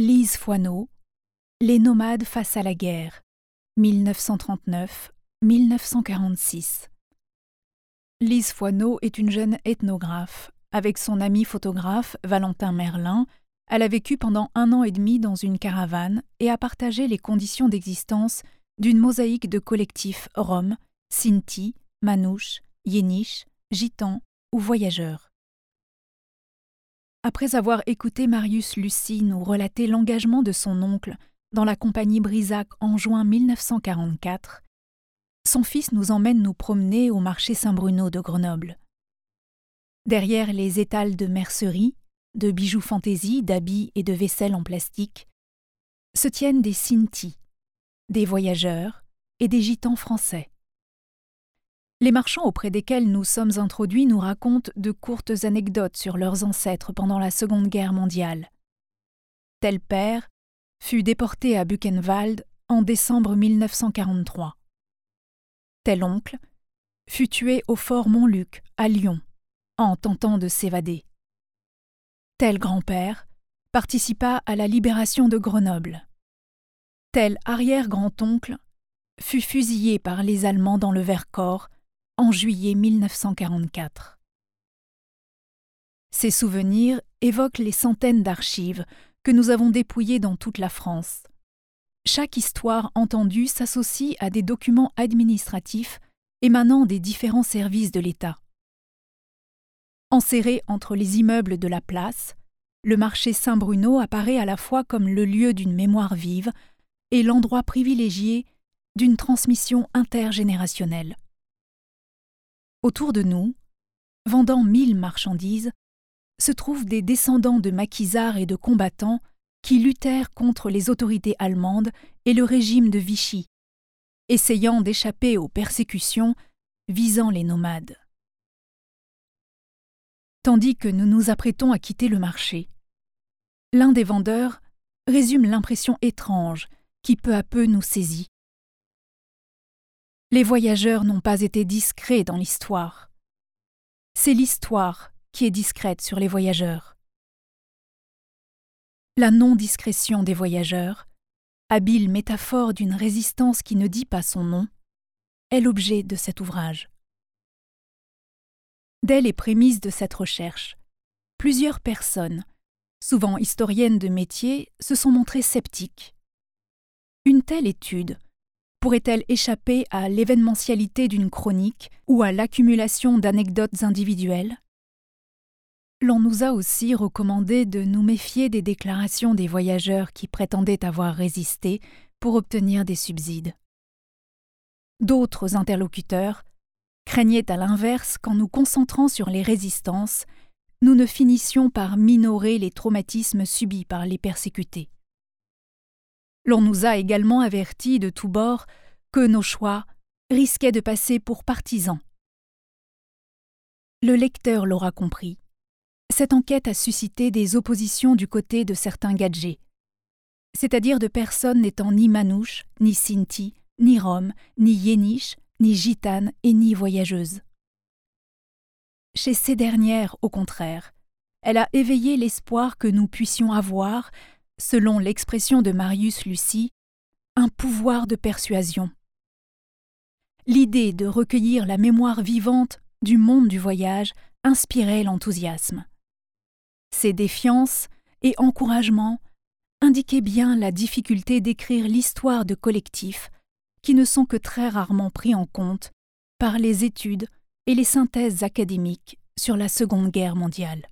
Lise Foineau, Les nomades face à la guerre, 1939-1946. Lise Foineau est une jeune ethnographe. Avec son ami photographe Valentin Merlin, elle a vécu pendant un an et demi dans une caravane et a partagé les conditions d'existence d'une mosaïque de collectifs roms, sinti, manouches, yéniches, gitans ou voyageurs. Après avoir écouté Marius Lucie nous relater l'engagement de son oncle dans la compagnie Brisac en juin 1944, son fils nous emmène nous promener au marché Saint-Bruno de Grenoble. Derrière les étals de mercerie, de bijoux fantaisie, d'habits et de vaisselle en plastique, se tiennent des Sinti, des voyageurs et des gitans français. Les marchands auprès desquels nous sommes introduits nous racontent de courtes anecdotes sur leurs ancêtres pendant la Seconde Guerre mondiale. Tel père fut déporté à Buchenwald en décembre 1943. Tel oncle fut tué au fort Montluc, à Lyon, en tentant de s'évader. Tel grand-père participa à la libération de Grenoble. Tel arrière-grand-oncle fut fusillé par les Allemands dans le Vercors en juillet 1944. Ces souvenirs évoquent les centaines d'archives que nous avons dépouillées dans toute la France. Chaque histoire entendue s'associe à des documents administratifs émanant des différents services de l'État. Enserré entre les immeubles de la place, le marché Saint-Bruno apparaît à la fois comme le lieu d'une mémoire vive et l'endroit privilégié d'une transmission intergénérationnelle. Autour de nous, vendant mille marchandises, se trouvent des descendants de maquisards et de combattants qui luttèrent contre les autorités allemandes et le régime de Vichy, essayant d'échapper aux persécutions visant les nomades. Tandis que nous nous apprêtons à quitter le marché, l'un des vendeurs résume l'impression étrange qui peu à peu nous saisit. Les voyageurs n'ont pas été discrets dans l'histoire. C'est l'histoire qui est discrète sur les voyageurs. La non-discrétion des voyageurs, habile métaphore d'une résistance qui ne dit pas son nom, est l'objet de cet ouvrage. Dès les prémices de cette recherche, plusieurs personnes, souvent historiennes de métier, se sont montrées sceptiques. Une telle étude pourrait-elle échapper à l'événementialité d'une chronique ou à l'accumulation d'anecdotes individuelles? L'on nous a aussi recommandé de nous méfier des déclarations des voyageurs qui prétendaient avoir résisté pour obtenir des subsides. D'autres interlocuteurs craignaient à l'inverse qu'en nous concentrant sur les résistances, nous ne finissions par minorer les traumatismes subis par les persécutés. L'on nous a également avertis de tous bords que nos choix risquaient de passer pour partisans. Le lecteur l'aura compris. Cette enquête a suscité des oppositions du côté de certains gadgets, c'est-à-dire de personnes n'étant ni manouches, ni sinti, ni roms, ni yéniches, ni gitanes et ni voyageuses. Chez ces dernières, au contraire, elle a éveillé l'espoir que nous puissions avoir selon l'expression de Marius Lucie, un pouvoir de persuasion. L'idée de recueillir la mémoire vivante du monde du voyage inspirait l'enthousiasme. Ces défiances et encouragements indiquaient bien la difficulté d'écrire l'histoire de collectifs qui ne sont que très rarement pris en compte par les études et les synthèses académiques sur la Seconde Guerre mondiale.